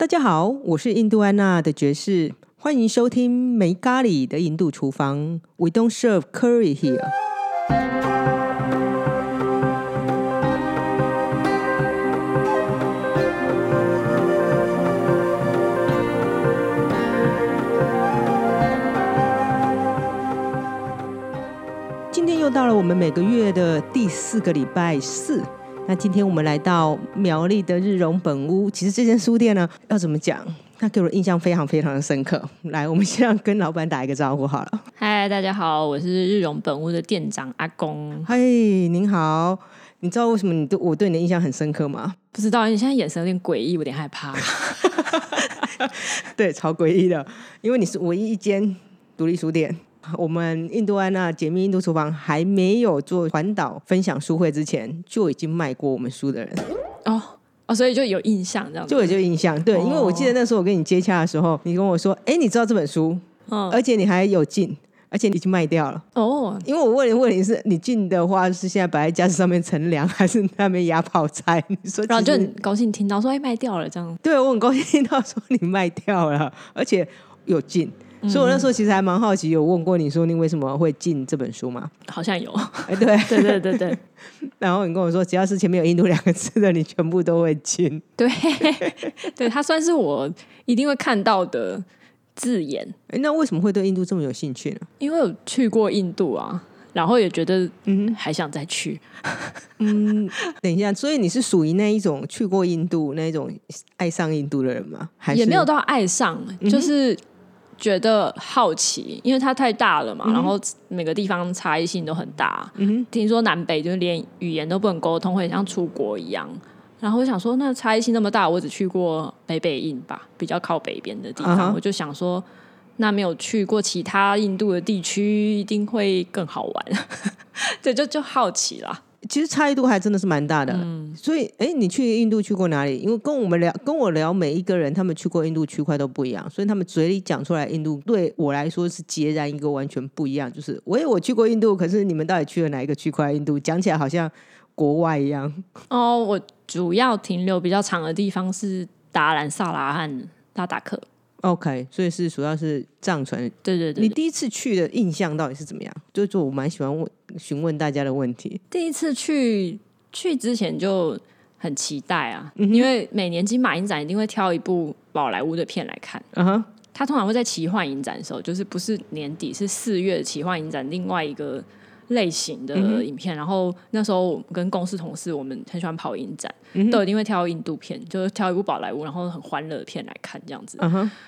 大家好，我是印度安娜的爵士，欢迎收听没咖喱的印度厨房。We don't serve curry here。今天又到了我们每个月的第四个礼拜四。那今天我们来到苗栗的日荣本屋。其实这间书店呢，要怎么讲？它给我的印象非常非常的深刻。来，我们先跟老板打一个招呼好了。嗨，大家好，我是日荣本屋的店长阿公。嗨，您好。你知道为什么你对我对你的印象很深刻吗？不知道，你现在眼神有点诡异，有点害怕。对，超诡异的，因为你是唯一一间独立书店。我们印度安娜解密印度厨房还没有做环岛分享书会之前，就已经卖过我们书的人哦哦，所以就有印象这样，就有就印象。对，因为我记得那时候我跟你接洽的时候，你跟我说：“哎，你知道这本书？嗯，而且你还有进，而且你已经卖掉了哦。”因为我问你问题是你进的话是现在摆在架子上面乘凉，还是那边压泡菜？你说，然后就很高兴听到说：“哎，卖掉了。”这样，对我很高兴听到说你卖掉了，而且有进。所以，我那时候其实还蛮好奇，有问过你说你为什么会进这本书吗？好像有，哎，对，对，对，对，对。然后你跟我说，只要是前面有“印度”两个字的，你全部都会进。对，对，它算是我一定会看到的字眼。哎，那为什么会对印度这么有兴趣呢？因为有去过印度啊，然后也觉得嗯，还想再去。嗯，等一下，所以你是属于那一种去过印度那一种爱上印度的人吗？还也没有到爱上，就是。觉得好奇，因为它太大了嘛，然后每个地方差异性都很大。嗯听说南北就是连语言都不能沟通，会像出国一样。然后我想说，那差异性那么大，我只去过北北印吧，比较靠北边的地方。我就想说，那没有去过其他印度的地区，一定会更好玩。对，就就好奇啦。其实差异度还真的是蛮大的，嗯，所以哎，你去印度去过哪里？因为跟我们聊，跟我聊每一个人，他们去过印度区块都不一样，所以他们嘴里讲出来印度，对我来说是截然一个完全不一样。就是我也我去过印度，可是你们到底去了哪一个区块？印度讲起来好像国外一样。哦，我主要停留比较长的地方是达兰萨拉和拉达克。OK，所以是主要是藏传。对对对，你第一次去的印象到底是怎么样？就是我蛮喜欢问询问大家的问题。第一次去去之前就很期待啊，因为每年金马影展一定会挑一部宝莱坞的片来看。嗯哼，他通常会在奇幻影展的时候，就是不是年底，是四月奇幻影展另外一个。类型的影片，然后那时候跟公司同事，我们很喜欢跑影展，都一定会挑印度片，就是挑一部宝莱坞，然后很欢乐的片来看这样子。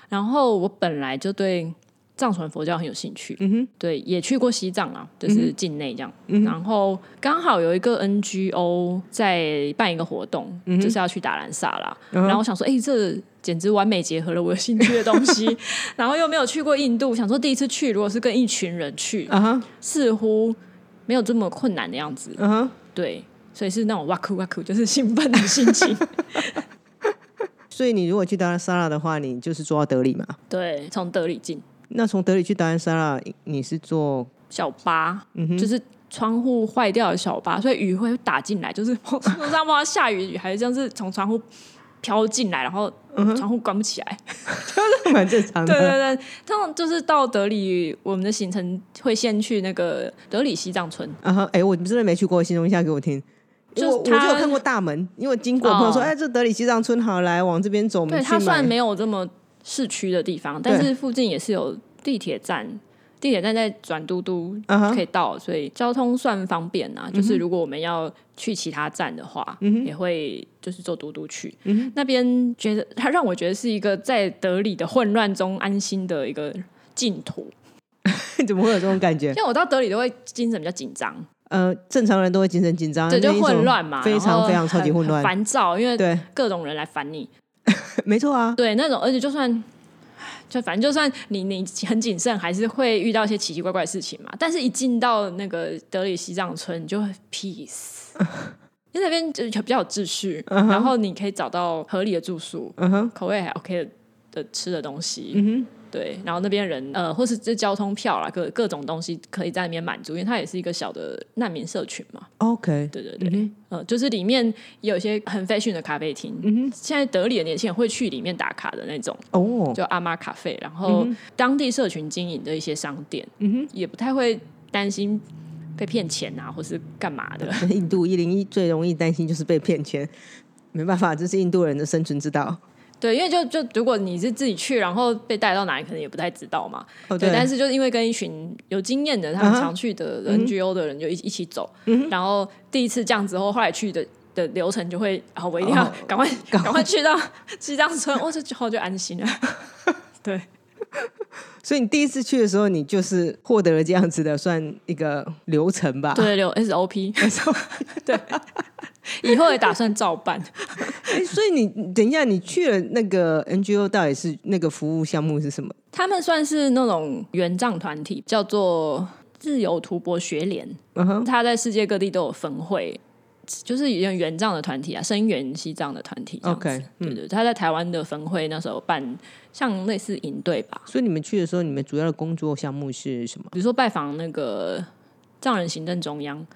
然后我本来就对藏传佛教很有兴趣，对，也去过西藏啊，就是境内这样。然后刚好有一个 NGO 在办一个活动，就是要去达兰萨拉，然后我想说，哎，这简直完美结合了我有兴趣的东西。然后又没有去过印度，想说第一次去，如果是跟一群人去，似乎。没有这么困难的样子，嗯哼，对，所以是那种哇酷哇酷，就是兴奋的心情。所以你如果去达兰萨拉的话，你就是坐到德里嘛？对，从德里进。那从德里去达兰萨拉，你是坐小巴，嗯哼，就是窗户坏掉的小巴，所以雨会打进来，就是 路上不知道下雨雨还是这样，是从窗户。飘进来，然后窗户关不起来，蛮正常的。对对对，通常就是到德里，我们的行程会先去那个德里西藏村。啊哈，哎，我真的没去过，形容一下给我听。就我就有看过大门，因为经过朋友说，哎，这德里西藏村好，来往这边走。对，它算没有这么市区的地方，但是附近也是有地铁站。地铁站在转嘟嘟可以到，所以交通算方便啊。就是如果我们要去其他站的话，也会就是坐嘟嘟去。那边觉得它让我觉得是一个在德里的混乱中安心的一个净土。怎么会有这种感觉？因为我到德里都会精神比较紧张。呃，正常人都会精神紧张，对，就混乱嘛，非常非常超级混乱、烦躁，因为对各种人来烦你。没错啊，对那种，而且就算。就反正就算你你很谨慎，还是会遇到一些奇奇怪怪的事情嘛。但是，一进到那个德里西藏村，你就 peace，因为那边就比较有秩序，然后你可以找到合理的住宿，口味还 OK 的吃的东西，对，然后那边人呃，或是这交通票啦，各各种东西可以在那边满足，因为它也是一个小的难民社群嘛。OK，对对对，呃，就是里面有一些很 fashion 的咖啡厅，嗯现在德里的年轻人会去里面打卡的那种哦，就阿妈咖啡，然后当地社群经营的一些商店，嗯哼，也不太会担心被骗钱啊，或是干嘛的。印度一零一最容易担心就是被骗钱，没办法，这是印度人的生存之道。对，因为就就如果你是自己去，然后被带到哪里，可能也不太知道嘛。对，但是就是因为跟一群有经验的、他们常去的 NGO 的人就一一起走，然后第一次这样之后，后来去的的流程就会，然后我一定要赶快赶快去到 西藏村，我这之后就安心了。对，所以你第一次去的时候，你就是获得了这样子的算一个流程吧？对，流 SOP，对。以后也打算照办。哎，所以你等一下，你去了那个 NGO，到底是那个服务项目是什么？他们算是那种援藏团体，叫做自由图博学联。嗯哼，他在世界各地都有分会，就是一个援藏的团体啊，声援西藏的团体。OK，对对，他在台湾的分会那时候办，像类似营队吧。所以你们去的时候，你们主要的工作项目是什么？比如说拜访那个。藏人行政中央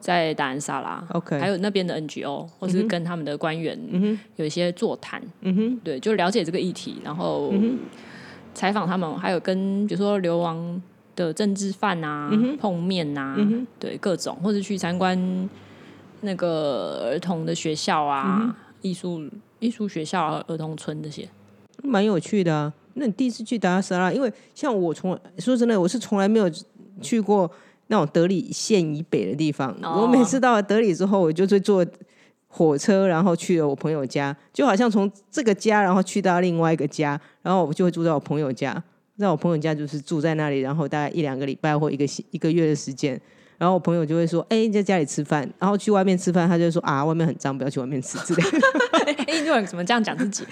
在达安萨拉，OK，还有那边的 NGO，或是跟他们的官员有一些座谈，嗯哼，对，就了解这个议题，然后采访他们，还有跟比如说流亡的政治犯啊碰面呐，对，各种，或者去参观那个儿童的学校啊，艺术艺术学校、啊儿童村这些，蛮有趣的啊。那你第一次去达兰萨拉，因为像我从说真的，我是从来没有去过。那种德里县以北的地方，我每次到了德里之后，我就会坐火车，然后去了我朋友家，就好像从这个家，然后去到另外一个家，然后我就会住在我朋友家，在我朋友家就是住在那里，然后大概一两个礼拜或一个一个月的时间。然后我朋友就会说：“哎，你在家里吃饭，然后去外面吃饭，他就说啊，外面很脏，不要去外面吃之类。”印度人怎么这样讲自己？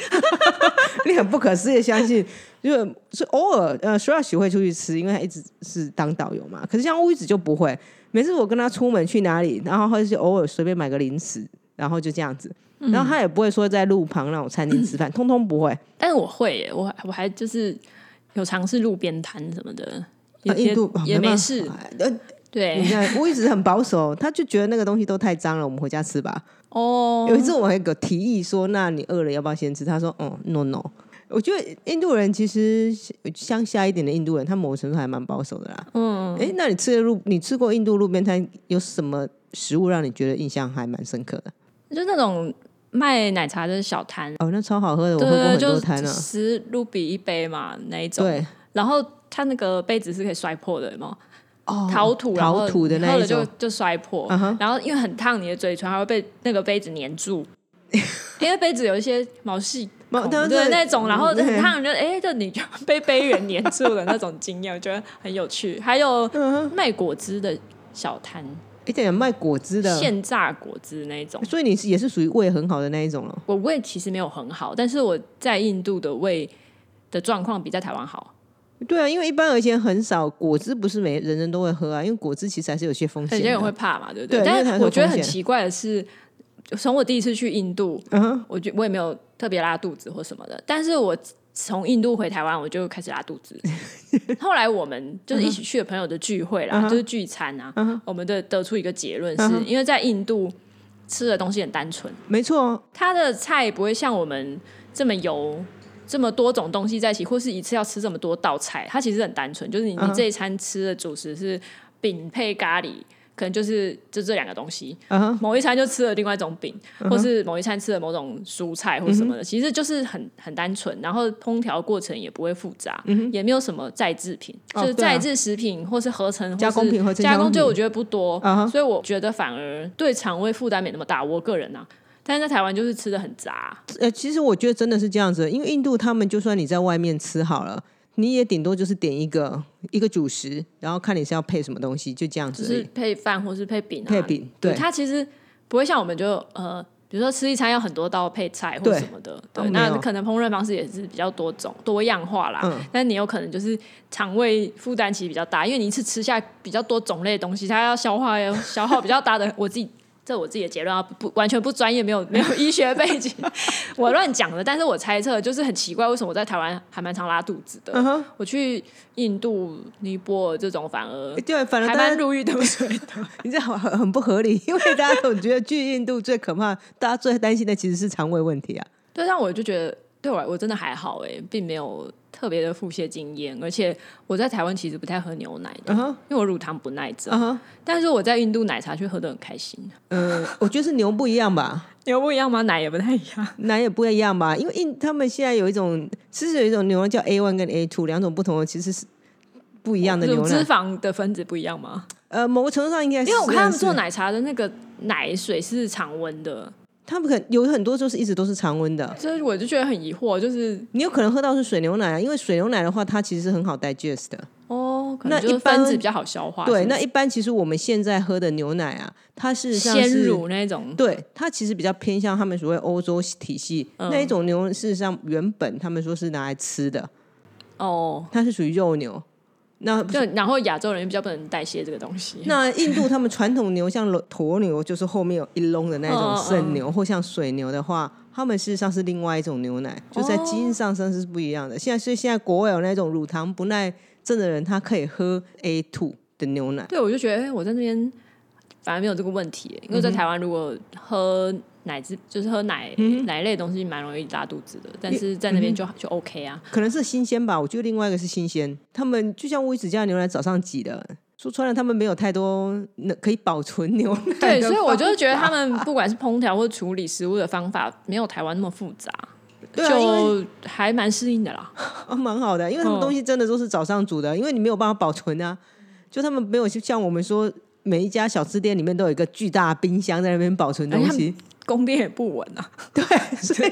你很不可思议相信，就是偶尔呃，苏亚许会出去吃，因为他一直是当导游嘛。可是像乌子就不会，每次我跟他出门去哪里，然后或者是偶尔随便买个零食，然后就这样子，然后他也不会说在路旁那种餐厅吃饭，通通不会。但是我会，耶，我我还就是有尝试路边摊什么的，印度也没事。对，你看，我一直很保守，他就觉得那个东西都太脏了，我们回家吃吧。哦，有一次我还个提议说，那你饿了要不要先吃？他说，哦，no no。我觉得印度人其实乡下一点的印度人，他某程度还蛮保守的啦。嗯，哎，那你吃的路，你吃过印度路边摊有什么食物让你觉得印象还蛮深刻的？就那种卖奶茶的小摊，哦，那超好喝的，我喝过很多摊呢，十卢比一杯嘛那一种。对，然后他那个杯子是可以摔破的吗？陶土，陶土的那一种，就就摔破。然后因为很烫，你的嘴唇还会被那个杯子粘住，因为杯子有一些毛细孔，对那种，然后很烫，就哎，就你就被杯缘粘住了那种经验，我觉得很有趣。还有卖果汁的小摊，一点卖果汁的现榨果汁那一种，所以你是也是属于胃很好的那一种了。我胃其实没有很好，但是我在印度的胃的状况比在台湾好。对啊，因为一般而言很少果汁，不是每人人都会喝啊。因为果汁其实还是有些风险，有些人会怕嘛，对不对？但是我觉得很奇怪的是，从我第一次去印度，嗯，我觉我也没有特别拉肚子或什么的。但是我从印度回台湾，我就开始拉肚子。后来我们就是一起去的朋友的聚会啦，就是聚餐啊，我们的得出一个结论，是因为在印度吃的东西很单纯，没错，他的菜不会像我们这么油。这么多种东西在一起，或是一次要吃这么多道菜，它其实很单纯，就是你你这一餐吃的主食是饼配咖喱，可能就是就这两个东西。某一餐就吃了另外一种饼，或是某一餐吃了某种蔬菜或什么的，其实就是很很单纯，然后烹调过程也不会复杂，也没有什么再制品，就是再制食品或是合成加工品和加工，就我觉得不多，所以我觉得反而对肠胃负担没那么大。我个人呢。但是在台湾就是吃的很杂，呃，其实我觉得真的是这样子，因为印度他们就算你在外面吃好了，你也顶多就是点一个一个主食，然后看你是要配什么东西，就这样子，是配饭或是配饼，配饼，对，它其实不会像我们就呃，比如说吃一餐要很多道配菜或什么的，对，那可能烹饪方式也是比较多种多样化啦，但你有可能就是肠胃负担其实比较大，因为你一次吃下比较多种类的东西，它要消化要消耗比较大的，我自己。这我自己的结论啊，不完全不专业，没有没有医学背景，我乱讲的。但是我猜测就是很奇怪，为什么我在台湾还蛮常拉肚子的？我去印度、尼泊尔这种反而对，反而还蛮如鱼得水的。你这样很很不合理，因为大家总觉得去印度最可怕，大家最担心的其实是肠胃问题啊。对，但我就觉得对我我真的还好哎，并没有。特别的腹泻经验，而且我在台湾其实不太喝牛奶的，因为我乳糖不耐症。但是我在印度奶茶却喝得很开心。嗯，我觉得是牛不一样吧？牛不一样吗？奶也不太一样，奶也不一样吧？因为印他们现在有一种，其实有一种牛奶叫 A one 跟 A two 两种不同的，其实是不一样的牛奶。脂肪的分子不一样吗？呃，某个程度上应该是，因为我看他们做奶茶的那个奶水是常温的。他们可有很多就是一直都是常温的，所以我就觉得很疑惑，就是你有可能喝到是水牛奶啊，因为水牛奶的话，它其实是很好 digest 的。哦，那一般子比较好消化。对，那一般其实我们现在喝的牛奶啊，它是鲜乳那种，对，它其实比较偏向他们所谓欧洲体系。那一种牛，事实上原本他们说是拿来吃的。哦，它是属于肉牛。那就然后亚洲人比较不能代谢这个东西。那印度他们传统牛像驼牛，就是后面有一笼的那种圣牛，或像水牛的话，他们事实上是另外一种牛奶，就在基因上上是不一样的。现在所以现在国外有那种乳糖不耐症的人，他可以喝 A two 的牛奶。对，我就觉得哎我在那边反而没有这个问题，因为在台湾如果喝。奶汁就是喝奶奶类东西蛮容易拉肚子的，但是在那边就就 OK 啊。可能是新鲜吧，我觉得另外一个是新鲜。他们就像威子家牛奶早上挤的，说穿了他们没有太多那可以保存牛奶。对，所以我就是觉得他们不管是烹调或处理食物的方法，没有台湾那么复杂，就还蛮适应的啦。蛮好的，因为他们东西真的都是早上煮的，因为你没有办法保存啊。就他们没有像我们说，每一家小吃店里面都有一个巨大冰箱在那边保存东西。供电也不稳啊，对，所以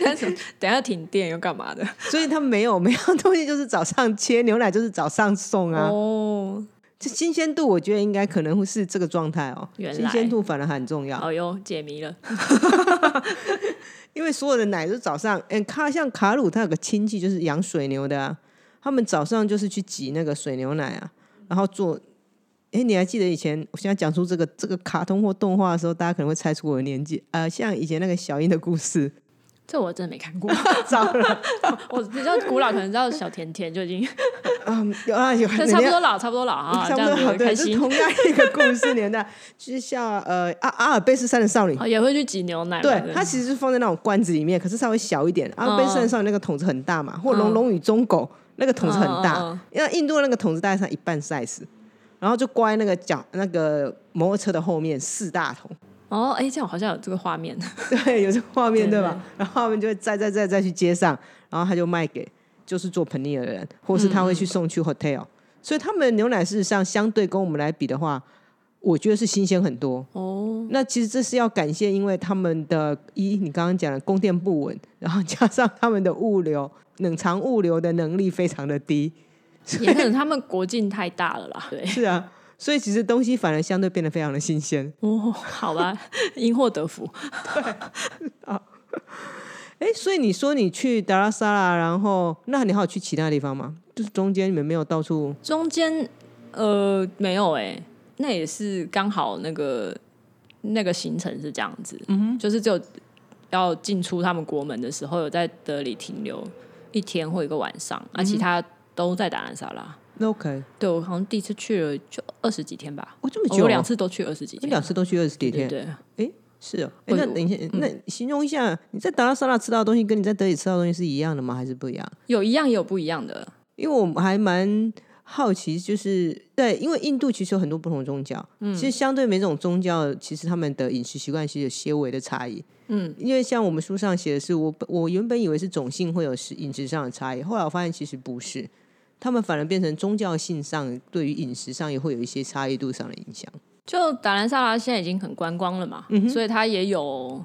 等下停电又干嘛的？所以他们没有 没有东西，就是早上切牛奶，就是早上送啊。哦，这新鲜度我觉得应该可能会是这个状态哦。新鲜度反而很重要。哦哟，解谜了。因为所有的奶都早上，嗯，卡像卡鲁他有个亲戚就是养水牛的啊，他们早上就是去挤那个水牛奶啊，然后做。哎，你还记得以前？我现在讲出这个这个卡通或动画的时候，大家可能会猜出我的年纪。呃，像以前那个小樱的故事，这我真的没看过。糟了，我比较古老，可能知道小甜甜就已经。嗯，有啊有。差不多老，差不多老啊，差不多好，对，是同样一个故事年代。就像呃阿阿尔卑斯山的少女也会去挤牛奶。对，它其实是放在那种罐子里面，可是稍微小一点。阿尔卑斯山的少女那个桶子很大嘛，或龙龙与忠狗那个桶子很大，因为印度那个桶子大概上一半 size。然后就挂在那个脚那个摩托车的后面四大桶。哦，哎，这样好像有这个画面。对，有这个画面对吧？然后他们就会再再再再去街上，然后他就卖给就是做盆尼的人，或是他会去送去 hotel。所以他们牛奶事实上相对跟我们来比的话，我觉得是新鲜很多。哦，那其实这是要感谢，因为他们的一你刚刚讲的供电不稳，然后加上他们的物流冷藏物流的能力非常的低。也可能他们国境太大了啦，对，是啊，所以其实东西反而相对变得非常的新鲜哦。好吧，因祸得福，对啊。哎，所以你说你去达拉萨拉，然后那你还有去其他地方吗？就是中间你们没有到处？中间呃没有哎，那也是刚好那个那个行程是这样子，嗯哼，就是只有要进出他们国门的时候有在德里停留一天或一个晚上，而其他。都在达兰萨拉，OK。对我好像第一次去了就二十几天吧，哦这么久，我两次都去二十几天，两次都去二十几天，对，哎是哦，那等一下，那形容一下你在达拉萨拉吃到的东西，跟你在德里吃到的东西是一样的吗？还是不一样？有一样也有不一样的，因为我们还蛮好奇，就是对，因为印度其实有很多不同宗教，嗯，其实相对每种宗教，其实他们的饮食习惯其实有些微的差异。嗯，因为像我们书上写的是，我我原本以为是种姓会有食饮食上的差异，后来我发现其实不是。他们反而变成宗教性上，对于饮食上也会有一些差异度上的影响。就达兰萨拉现在已经很观光了嘛，所以他也有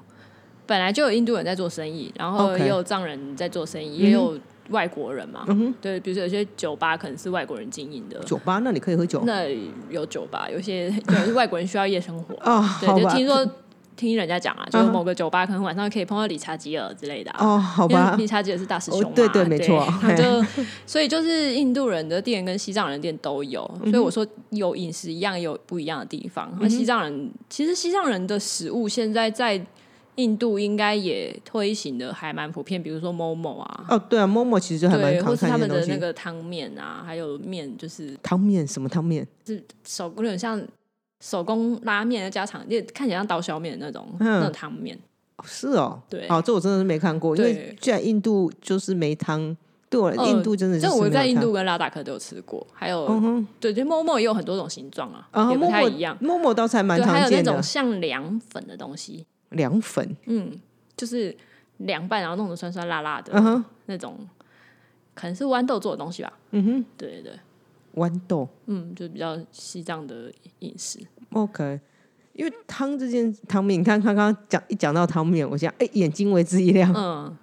本来就有印度人在做生意，然后也有藏人在做生意，也有外国人嘛。对，比如说有些酒吧可能是外国人经营的酒吧，那你可以喝酒。那有酒吧，有些有些外国人需要夜生活啊。对，就听说听人家讲啊，就是某个酒吧可能晚上可以碰到理查吉尔之类的哦，好吧，理查吉尔是大师兄嘛，对对，没错，就所以就是印度人的店跟西藏人店都有，所以我说有饮食一样，有不一样的地方。那西藏人其实西藏人的食物现在在。印度应该也推行的还蛮普遍，比如说 Momo 啊，哦对啊，Momo 其实还蛮或是他们的那个汤面啊，还有面就是汤面什么汤面，是手有点像手工拉面的家常，就看起来像刀削面的那种那种汤面。是哦，对，哦，这我真的是没看过，因为居然印度就是没汤，对我印度真的是。我在印度跟拉达克都有吃过，还有对，就 Momo 也有很多种形状啊，也不太一样。Momo 倒是还蛮常见的，还有那种像凉粉的东西。凉粉，嗯，就是凉拌，然后弄得酸酸辣辣的嗯那种，可能是豌豆做的东西吧。嗯哼，对对对，豌豆，嗯，就比较西藏的饮食。OK，因为汤这件汤面，你看刚刚讲一讲到汤面，我想哎，眼睛为之一亮。嗯，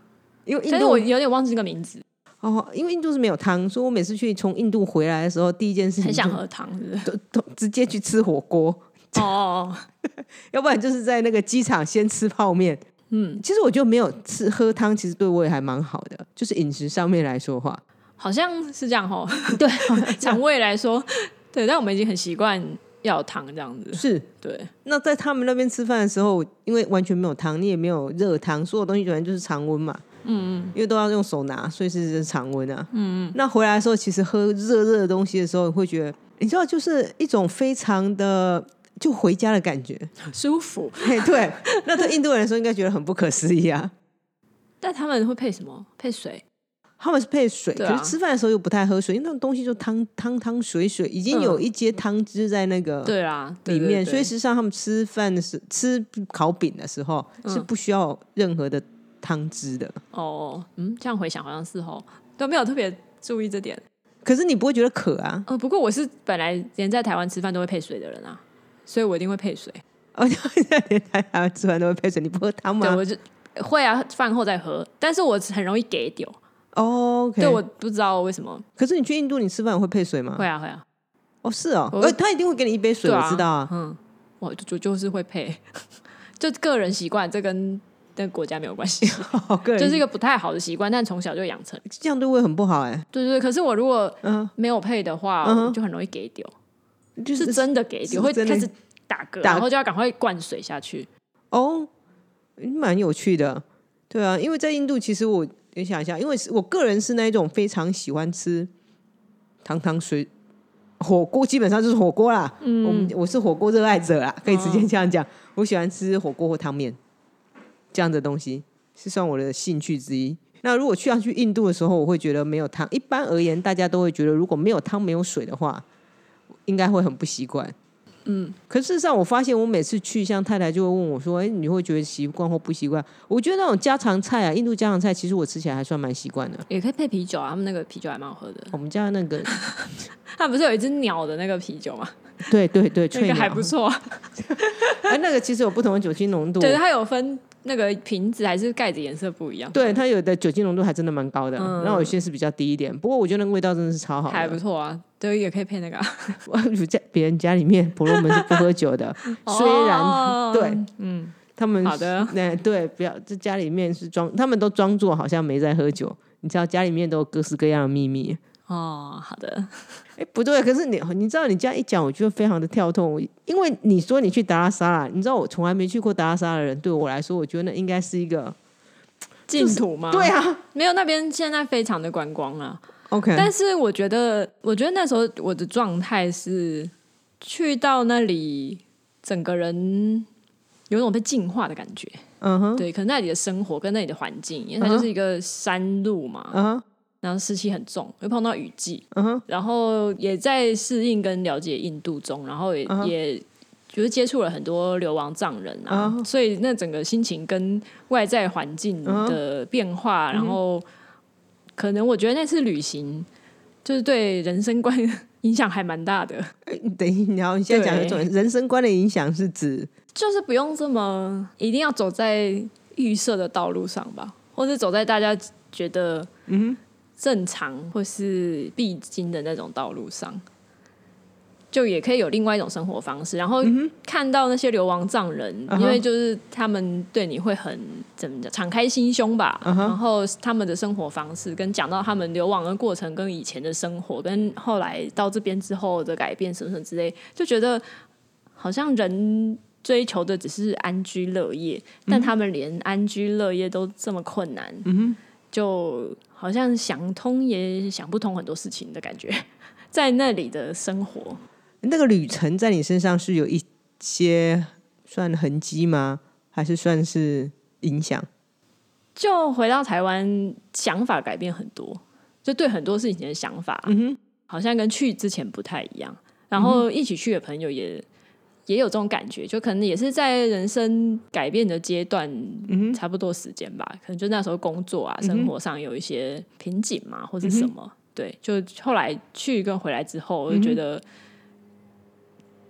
因为印度我有点忘记这个名字。哦，因为印度是没有汤，所以我每次去从印度回来的时候，第一件事情很想喝汤，都都直接去吃火锅。哦，要不然就是在那个机场先吃泡面。嗯，其实我觉得没有吃喝汤，其实对胃还蛮好的。就是饮食上面来说话，好像是这样哦。对，肠胃来说，对，但我们已经很习惯要汤这样子。是，对。那在他们那边吃饭的时候，因为完全没有汤，你也没有热汤，所有东西完全就是常温嘛。嗯嗯。因为都要用手拿，所以是常温啊。嗯嗯。那回来的时候，其实喝热热的东西的时候，会觉得，你知道，就是一种非常的。就回家的感觉，舒服。对，那对印度人来说应该觉得很不可思议啊。但他们会配什么？配水？他们是配水，可是吃饭的时候又不太喝水，因为那种东西就汤汤汤水水，已经有一些汤汁在那个对啊里面，所以实际上他们吃饭的时吃烤饼的时候是不需要任何的汤汁的。哦，嗯，这样回想好像是哦，都没有特别注意这点。可是你不会觉得渴啊？呃，不过我是本来连在台湾吃饭都会配水的人啊。所以我一定会配水，而且连台湾吃饭都会配水。你不喝汤吗？对，我就会啊，饭后再喝。但是我很容易给丢。哦，对，我不知道为什么。可是你去印度，你吃饭会配水吗？会啊，会啊。哦，是哦，呃，他一定会给你一杯水，我知道啊。嗯，我就就是会配，就个人习惯，这跟跟国家没有关系，就是一个不太好的习惯，但从小就养成，这样对胃很不好哎。对对，可是我如果嗯没有配的话，就很容易给丢。就是真的给丢，会开始打嗝，然后就要赶快灌水下去。哦，蛮有趣的，对啊，因为在印度，其实我你想一下，因为我个人是那一种非常喜欢吃汤汤水火锅，基本上就是火锅啦。嗯，我我是火锅热爱者啦，可以直接这样讲。我喜欢吃火锅或汤面这样的东西，是算我的兴趣之一。那如果去要去印度的时候，我会觉得没有汤。一般而言，大家都会觉得如果没有汤没有水的话。应该会很不习惯，嗯。可事实上，我发现我每次去，像太太就会问我说：“哎，你会觉得习惯或不习惯？”我觉得那种家常菜啊，印度家常菜，其实我吃起来还算蛮习惯的。也可以配啤酒啊，他们那个啤酒还蛮好喝的。我们家那个，他不是有一只鸟的那个啤酒吗？对对对，那个还不错。哎，那个其实有不同的酒精浓度，对，它有分。那个瓶子还是盖子颜色不一样，对它有的酒精浓度还真的蛮高的，然后有些是比较低一点。不过我觉得那个味道真的是超好，还不错啊。对，也可以配那个。我家别人家里面婆罗门是不喝酒的，虽然对，嗯，他们好的，那对，不要这家里面是装，他们都装作好像没在喝酒。你知道家里面都有各式各样的秘密。哦，好的。哎，不对，可是你你知道你这样一讲，我觉得非常的跳痛。因为你说你去达拉萨拉，你知道我从来没去过达拉萨的人，对我来说，我觉得那应该是一个净土吗？对啊，没有那边现在非常的观光啊。OK，但是我觉得，我觉得那时候我的状态是去到那里，整个人有种被净化的感觉。嗯哼，对，可能那里的生活跟那里的环境，因为它就是一个山路嘛。嗯。然后湿气很重，又碰到雨季，然后也在适应跟了解印度中，然后也也就是接触了很多流亡藏人啊，所以那整个心情跟外在环境的变化，然后可能我觉得那次旅行就是对人生观 影响还蛮大的。等一，你要你现在讲一种人生观的影响是指，就是不用这么一定要走在预设的道路上吧，或是走在大家觉得嗯。正常或是必经的那种道路上，就也可以有另外一种生活方式。然后看到那些流亡藏人，因为就是他们对你会很怎么讲，敞开心胸吧。然后他们的生活方式，跟讲到他们流亡的过程，跟以前的生活，跟后来到这边之后的改变什么什么之类，就觉得好像人追求的只是安居乐业，但他们连安居乐业都这么困难。嗯就好像想通也想不通很多事情的感觉，在那里的生活，那个旅程在你身上是有一些算痕迹吗？还是算是影响？就回到台湾，想法改变很多，就对很多事情的想法，好像跟去之前不太一样。然后一起去的朋友也。也有这种感觉，就可能也是在人生改变的阶段，差不多时间吧。可能就那时候工作啊，生活上有一些瓶颈嘛，或者什么。对，就后来去跟回来之后，我就觉得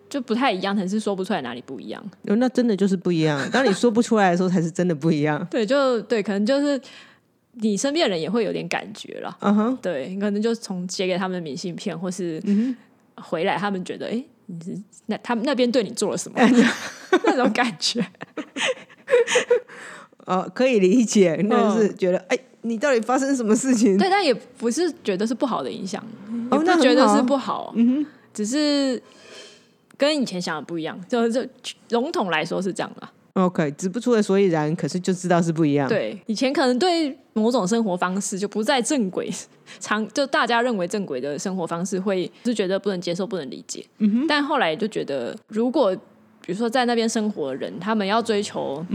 就不太一样，但是说不出来哪里不一样。那真的就是不一样。当你说不出来的时候，才是真的不一样。对，就对，可能就是你身边的人也会有点感觉了。嗯哼，对，可能就从写给他们的明信片，或是回来，他们觉得哎。那他们那边对你做了什么？那种感觉，呃，可以理解，那是觉得，哎，你到底发生什么事情？对，但也不是觉得是不好的影响，也不觉得是不好，嗯哼，只是跟以前想的不一样，就就笼统来说是这样啊。OK，指不出的所以然，可是就知道是不一样。对，以前可能对某种生活方式就不在正轨，常就大家认为正轨的生活方式，会是觉得不能接受、不能理解。嗯哼。但后来就觉得，如果比如说在那边生活的人，他们要追求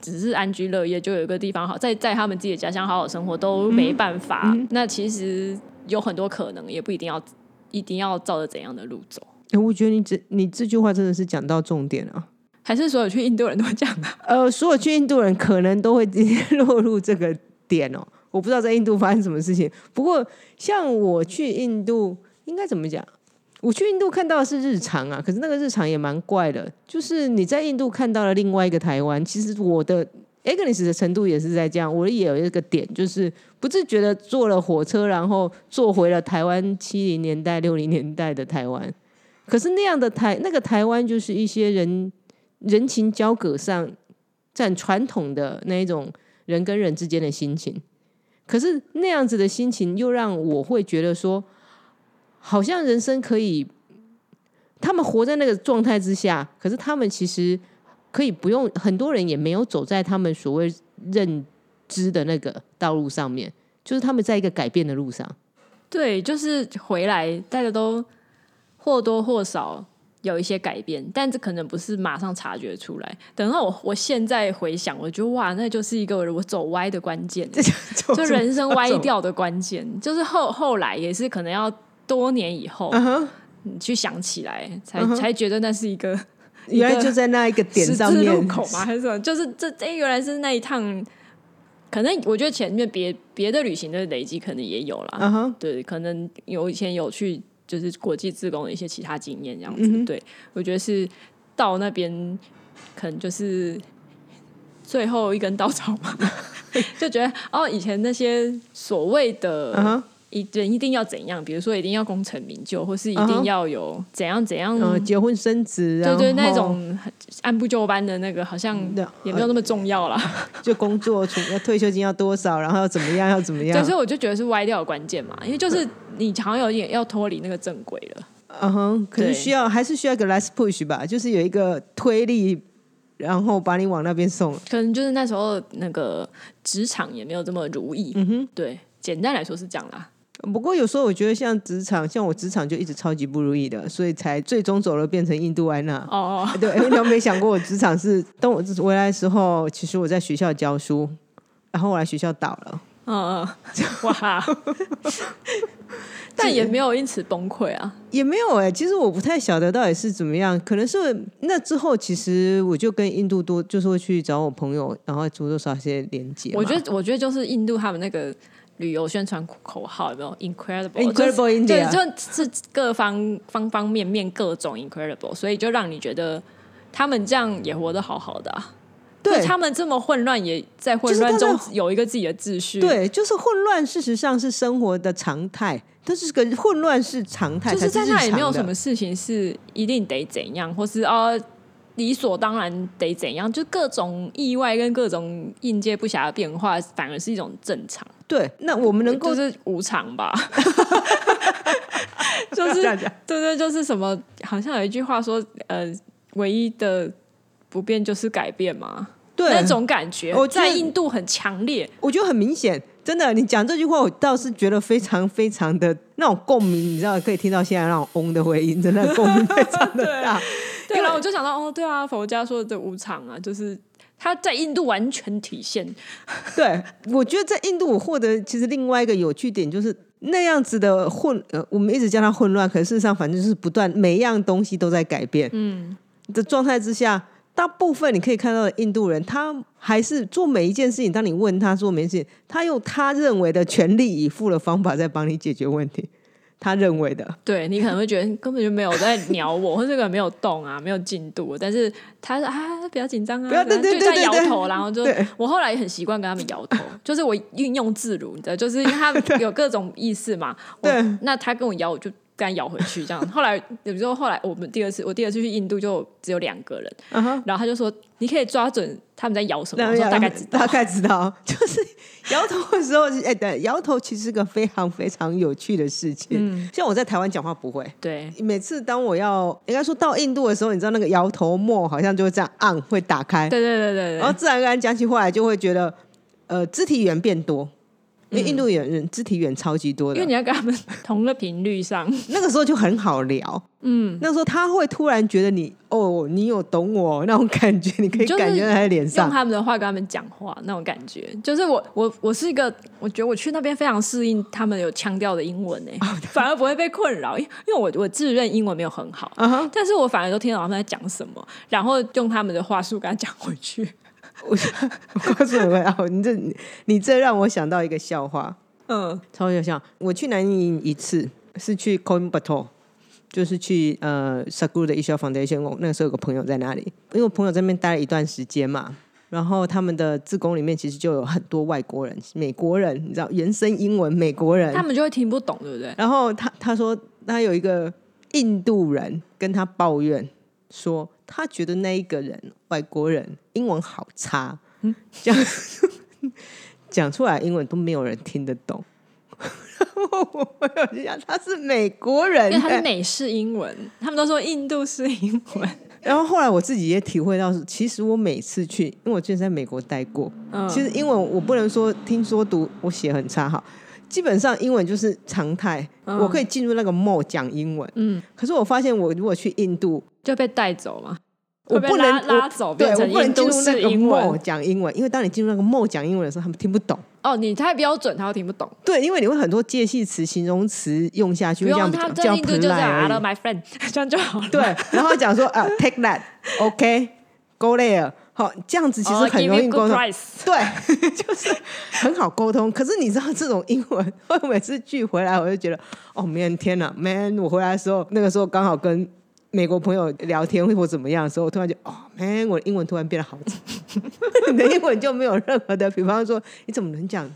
只是安居乐业，就有一个地方好，在在他们自己的家乡好好生活都没办法，那其实有很多可能，也不一定要一定要照着怎样的路走。哎，我觉得你这你这句话真的是讲到重点了。还是所有去印度人都这样的？呃，所有去印度人可能都会落入这个点哦。我不知道在印度发生什么事情。不过，像我去印度，应该怎么讲？我去印度看到的是日常啊，可是那个日常也蛮怪的。就是你在印度看到了另外一个台湾，其实我的 Agnes 的程度也是在这样。我也有一个点，就是不自觉的坐了火车，然后坐回了台湾七零年代、六零年代的台湾。可是那样的台，那个台湾就是一些人。人情交葛上占传统的那一种人跟人之间的心情，可是那样子的心情又让我会觉得说，好像人生可以，他们活在那个状态之下，可是他们其实可以不用，很多人也没有走在他们所谓认知的那个道路上面，就是他们在一个改变的路上。对，就是回来大家都或多或少。有一些改变，但这可能不是马上察觉出来。等到我我现在回想，我觉得哇，那就是一个我走歪的关键，就人生歪掉的关键。就是后 后来也是可能要多年以后，你去想起来，才才觉得那是一个 原来就在那一个点上面路口吗？还是什么？就是这哎，原来是那一趟。可能我觉得前面别别的旅行的累积可能也有了，对，可能有以前有去。就是国际自工的一些其他经验，这样子，对我觉得是到那边可能就是最后一根稻草嘛，就觉得哦，以前那些所谓的。一人一定要怎样？比如说，一定要功成名就，或是一定要有怎样怎样？呃，结婚生子，对对，那种按部就班的那个，好像也没有那么重要了。就工作，要退休金要多少，然后要怎么样，要怎么样？所以我就觉得是歪掉的关键嘛，因为就是你好像有点要脱离那个正轨了。嗯哼，可是需要还是需要一个 last push 吧，就是有一个推力，然后把你往那边送。可能就是那时候那个职场也没有这么如意。嗯哼，对，简单来说是这样啦。不过有时候我觉得像职场，像我职场就一直超级不如意的，所以才最终走了变成印度安娜。哦哦，对，你有没想过我职场是当我回来的时候，其实我在学校教书，然后我来学校倒了。嗯嗯，哇！但也没有因此崩溃啊，也没有哎。其实我不太晓得到底是怎么样，可能是那之后，其实我就跟印度多就是会去找我朋友，然后多多少少些连接。我觉得，我觉得就是印度他们那个。旅游宣传口号有没有 incredible？incredible India，就是各方方方面面各种 incredible，所以就让你觉得他们这样也活得好好的。对他们这么混乱，也在混乱中有一个自己的秩序。对，就是混乱，事实上是生活的常态。它是个混乱是常态，就是在那也没有什么事情是一定得怎样，或是啊理所当然得怎样，就各种意外跟各种应接不暇的变化，反而是一种正常。对，那我们能够是无常吧？就是对对，就是什么？好像有一句话说，呃，唯一的不变就是改变嘛。对，那种感觉，我在印度很强烈，我觉得很明显。真的，你讲这句话，我倒是觉得非常非常的那种共鸣，你知道，可以听到现在那种嗡的回音，真的共鸣非常的大。对然后我就想到，哦，对啊，佛家说的无常啊，就是他在印度完全体现。对，我觉得在印度，我获得其实另外一个有趣点，就是那样子的混，呃，我们一直叫它混乱，可事实上，反正就是不断每一样东西都在改变。嗯，的状态之下。大部分你可以看到的印度人，他还是做每一件事情。当你问他做每件事情，他用他认为的全力以赴的方法在帮你解决问题。他认为的，对你可能会觉得根本就没有在鸟我，或这个没有动啊，没有进度。但是他说啊，比较紧张啊，不要对对对摇头，然后就我后来也很习惯跟他们摇头，就是我运用自如，你知道，就是因为他 有各种意思嘛。对，那他跟我摇，我就。刚咬回去，这样。后来，比如说后来我们第二次，我第二次去印度就只有两个人，然后他就说：“你可以抓准他们在咬什么。”我说：“大概知道，大概知道，就是摇头的时候，哎，对，摇头其实是个非常非常有趣的事情。嗯，像我在台湾讲话不会，对，每次当我要应该说到印度的时候，你知道那个摇头墨好像就会这样按会打开，对对对对，然后自然而然讲起话来就会觉得，呃，肢体语言变多。因为印度人人肢体语言超级多的，因为你要跟他们同个频率上，那个时候就很好聊。嗯，那时候他会突然觉得你哦，你有懂我那种感觉，你可以感觉在他脸上，用他们的话跟他们讲话那种感觉。就是我我我是一个，我觉得我去那边非常适应他们有腔调的英文 诶，反而不会被困扰。因因为我我自认英文没有很好，但是我反而都听到他们在讲什么，然后用他们的话术跟他讲回去。我我告诉你们啊，你这你这让我想到一个笑话，嗯，超有笑。我去南宁一次是去 Coimbatore，就是去呃 Saguru 的医学 foundation，我那个时候有个朋友在那里，因为我朋友在那边待了一段时间嘛，然后他们的自工里面其实就有很多外国人、美国人，你知道原生英文美国人，他们就会听不懂，对不对？然后他他说他有一个印度人跟他抱怨说。他觉得那一个人外国人英文好差，讲讲出来英文都没有人听得懂。我有想他是美国人，因为他是美式英文，他们都说印度式英文。然后后来我自己也体会到，其实我每次去，因为我之前在美国待过，其实英文我不能说听说读我写很差哈，基本上英文就是常态，我可以进入那个 mode 讲英文。嗯，可是我发现我如果去印度。就被带走嘛？我不能拉走，对我不能进入那个梦讲英文，因为当你进入那个 mode 讲英文的时候，他们听不懂。哦，你太标准，他会听不懂。对，因为你会很多介系词、形容词用下去，这样他这样就这样，Hello my friend，这样就好了。对，然后讲说啊，take that，OK，go there，好，这样子其实很容易沟通。对，就是很好沟通。可是你知道这种英文，我每次聚回来，我就觉得，哦，man，天哪，man，我回来的时候，那个时候刚好跟。美国朋友聊天或怎么样的时候，我突然就哦，man，我的英文突然变得好 你的英文就没有任何的，比方说，你怎么能讲，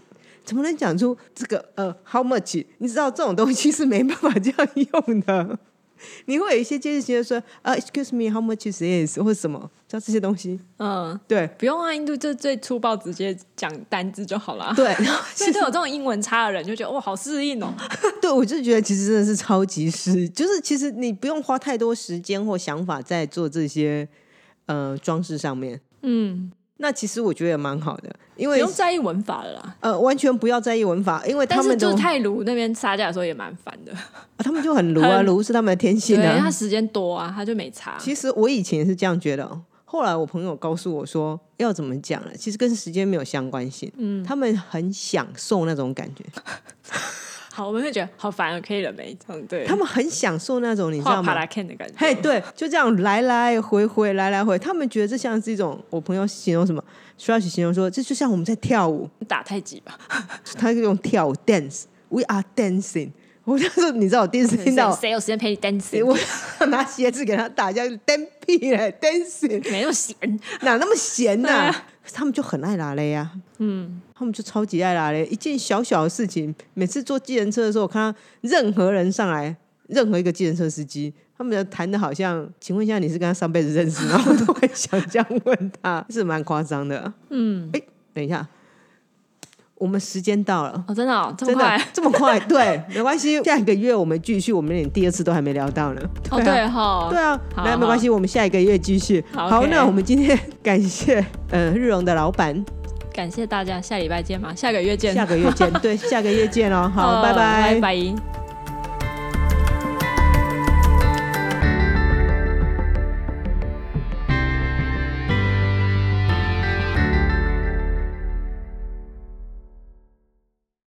怎么能讲出这个呃，how much？你知道这种东西是没办法这样用的。你会有一些接近的说，呃，excuse me，how much is this？或者什么，叫这些东西。嗯，对，不用啊，印度就最粗暴，直接讲单字就好了。对，所以都有这种英文差的人就觉得哇，好适应哦。对，我就觉得其实真的是超级适，就是其实你不用花太多时间或想法在做这些呃装饰上面。嗯。那其实我觉得也蛮好的，因为不用在意文法了啦。呃，完全不要在意文法，因为他们就泰卢那边杀价的时候也蛮烦的。他们就很卢啊，卢是他们的天性啊。他时间多啊，他就没差。其实我以前也是这样觉得，后来我朋友告诉我说，要怎么讲了，其实跟时间没有相关性。嗯，他们很享受那种感觉。好，我们会觉得好烦啊，可以了没？这样对。他们很享受那种你知道吗？帕拉 Ken 的感觉。嘿，对，就这样来来回回，来来回，他们觉得这像是一种，我朋友形容什么？徐老师形容说，这就像我们在跳舞，打太极吧？他用跳舞 dance，we are dancing。我就是，你知道我第一次听到，谁有时间陪你 dancing？我拿鞋子给他打，叫蹬屁嘞，蹬死，没那么闲，哪那么闲呐？他们就很爱拉嘞呀，嗯，他们就超级爱拉嘞，一件小小的事情，每次坐计程车的时候，我看到任何人上来，任何一个计程车司机，他们谈的好像，请问一下，你是跟他上辈子认识，然后都会想这样问他，是蛮夸张的，嗯，哎，等一下。我们时间到了。哦，真的这么快，这么快，对，没关系，下一个月我们继续，我们连第二次都还没聊到呢。哦，对哈，对啊，那没关系，我们下一个月继续。好，那我们今天感谢呃日荣的老板，感谢大家，下礼拜见嘛，下个月见，下个月见，对，下个月见哦，好，拜拜，拜拜。